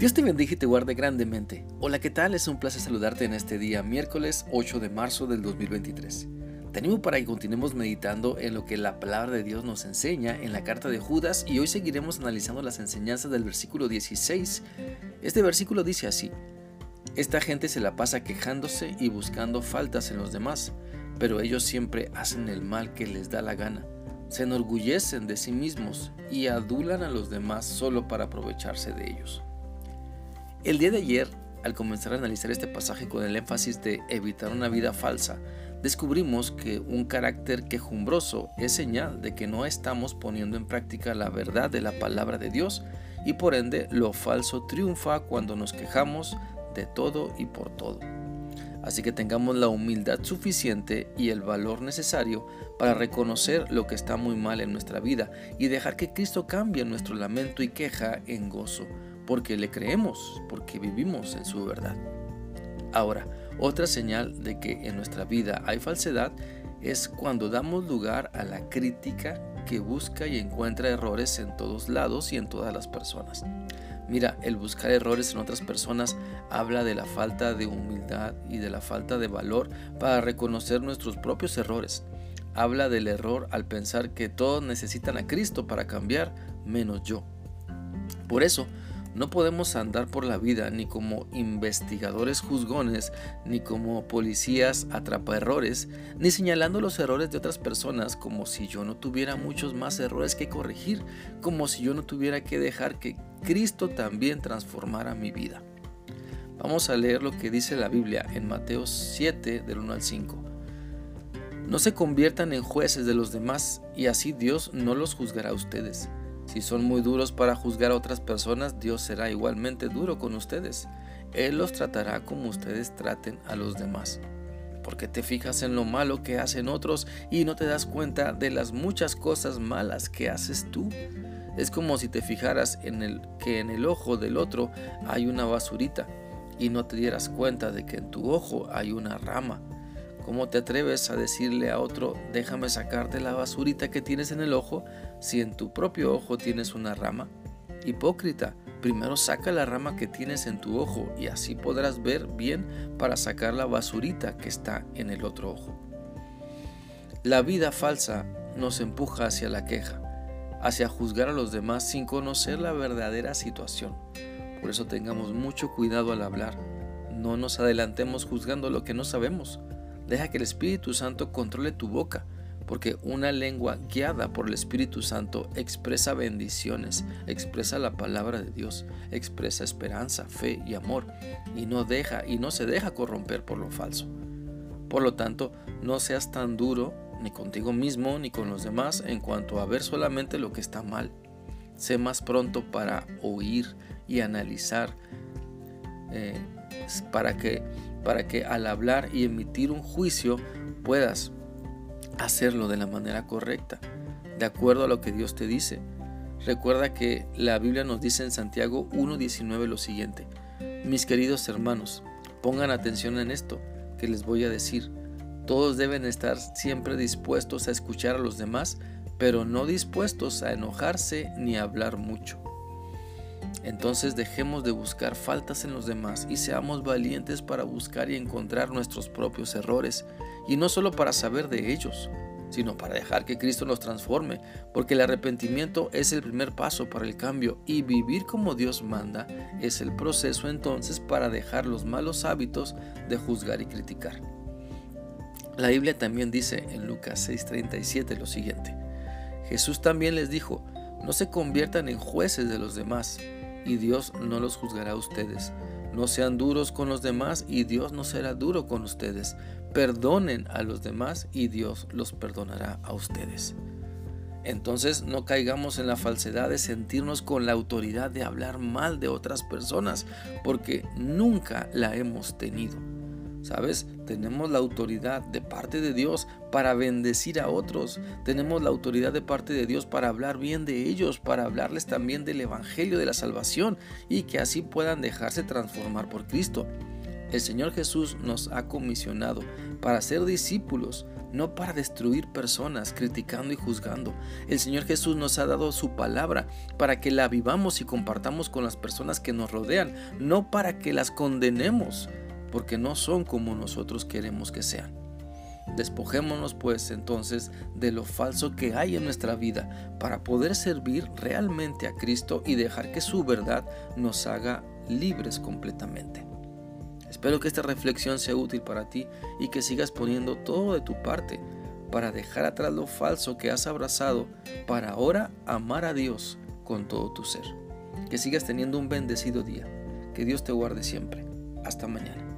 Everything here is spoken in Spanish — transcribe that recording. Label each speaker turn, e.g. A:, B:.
A: Dios te bendiga y te guarde grandemente. Hola, ¿qué tal? Es un placer saludarte en este día, miércoles 8 de marzo del 2023. Tenemos para que continuemos meditando en lo que la palabra de Dios nos enseña en la carta de Judas y hoy seguiremos analizando las enseñanzas del versículo 16. Este versículo dice así, Esta gente se la pasa quejándose y buscando faltas en los demás, pero ellos siempre hacen el mal que les da la gana. Se enorgullecen de sí mismos y adulan a los demás solo para aprovecharse de ellos. El día de ayer, al comenzar a analizar este pasaje con el énfasis de evitar una vida falsa, descubrimos que un carácter quejumbroso es señal de que no estamos poniendo en práctica la verdad de la palabra de Dios y por ende lo falso triunfa cuando nos quejamos de todo y por todo. Así que tengamos la humildad suficiente y el valor necesario para reconocer lo que está muy mal en nuestra vida y dejar que Cristo cambie nuestro lamento y queja en gozo porque le creemos, porque vivimos en su verdad. Ahora, otra señal de que en nuestra vida hay falsedad es cuando damos lugar a la crítica que busca y encuentra errores en todos lados y en todas las personas. Mira, el buscar errores en otras personas habla de la falta de humildad y de la falta de valor para reconocer nuestros propios errores. Habla del error al pensar que todos necesitan a Cristo para cambiar, menos yo. Por eso, no podemos andar por la vida ni como investigadores juzgones, ni como policías atrapaerrores, ni señalando los errores de otras personas como si yo no tuviera muchos más errores que corregir, como si yo no tuviera que dejar que Cristo también transformara mi vida. Vamos a leer lo que dice la Biblia en Mateo 7 del 1 al 5. No se conviertan en jueces de los demás y así Dios no los juzgará a ustedes. Si son muy duros para juzgar a otras personas, Dios será igualmente duro con ustedes. Él los tratará como ustedes traten a los demás. Porque te fijas en lo malo que hacen otros y no te das cuenta de las muchas cosas malas que haces tú. Es como si te fijaras en el que en el ojo del otro hay una basurita y no te dieras cuenta de que en tu ojo hay una rama. ¿Cómo te atreves a decirle a otro, déjame sacarte la basurita que tienes en el ojo, si en tu propio ojo tienes una rama? Hipócrita, primero saca la rama que tienes en tu ojo y así podrás ver bien para sacar la basurita que está en el otro ojo. La vida falsa nos empuja hacia la queja, hacia juzgar a los demás sin conocer la verdadera situación. Por eso tengamos mucho cuidado al hablar. No nos adelantemos juzgando lo que no sabemos. Deja que el Espíritu Santo controle tu boca, porque una lengua guiada por el Espíritu Santo expresa bendiciones, expresa la palabra de Dios, expresa esperanza, fe y amor, y no deja y no se deja corromper por lo falso. Por lo tanto, no seas tan duro ni contigo mismo ni con los demás en cuanto a ver solamente lo que está mal. Sé más pronto para oír y analizar eh, para que para que al hablar y emitir un juicio puedas hacerlo de la manera correcta, de acuerdo a lo que Dios te dice. Recuerda que la Biblia nos dice en Santiago 1.19 lo siguiente, mis queridos hermanos, pongan atención en esto que les voy a decir. Todos deben estar siempre dispuestos a escuchar a los demás, pero no dispuestos a enojarse ni a hablar mucho. Entonces dejemos de buscar faltas en los demás y seamos valientes para buscar y encontrar nuestros propios errores, y no solo para saber de ellos, sino para dejar que Cristo nos transforme, porque el arrepentimiento es el primer paso para el cambio y vivir como Dios manda es el proceso entonces para dejar los malos hábitos de juzgar y criticar. La Biblia también dice en Lucas 6:37 lo siguiente, Jesús también les dijo, no se conviertan en jueces de los demás, y Dios no los juzgará a ustedes. No sean duros con los demás y Dios no será duro con ustedes. Perdonen a los demás y Dios los perdonará a ustedes. Entonces no caigamos en la falsedad de sentirnos con la autoridad de hablar mal de otras personas, porque nunca la hemos tenido. ¿Sabes? Tenemos la autoridad de parte de Dios para bendecir a otros. Tenemos la autoridad de parte de Dios para hablar bien de ellos, para hablarles también del Evangelio de la salvación y que así puedan dejarse transformar por Cristo. El Señor Jesús nos ha comisionado para ser discípulos, no para destruir personas, criticando y juzgando. El Señor Jesús nos ha dado su palabra para que la vivamos y compartamos con las personas que nos rodean, no para que las condenemos, porque no son como nosotros queremos que sean. Despojémonos pues entonces de lo falso que hay en nuestra vida para poder servir realmente a Cristo y dejar que su verdad nos haga libres completamente. Espero que esta reflexión sea útil para ti y que sigas poniendo todo de tu parte para dejar atrás lo falso que has abrazado para ahora amar a Dios con todo tu ser. Que sigas teniendo un bendecido día. Que Dios te guarde siempre. Hasta mañana.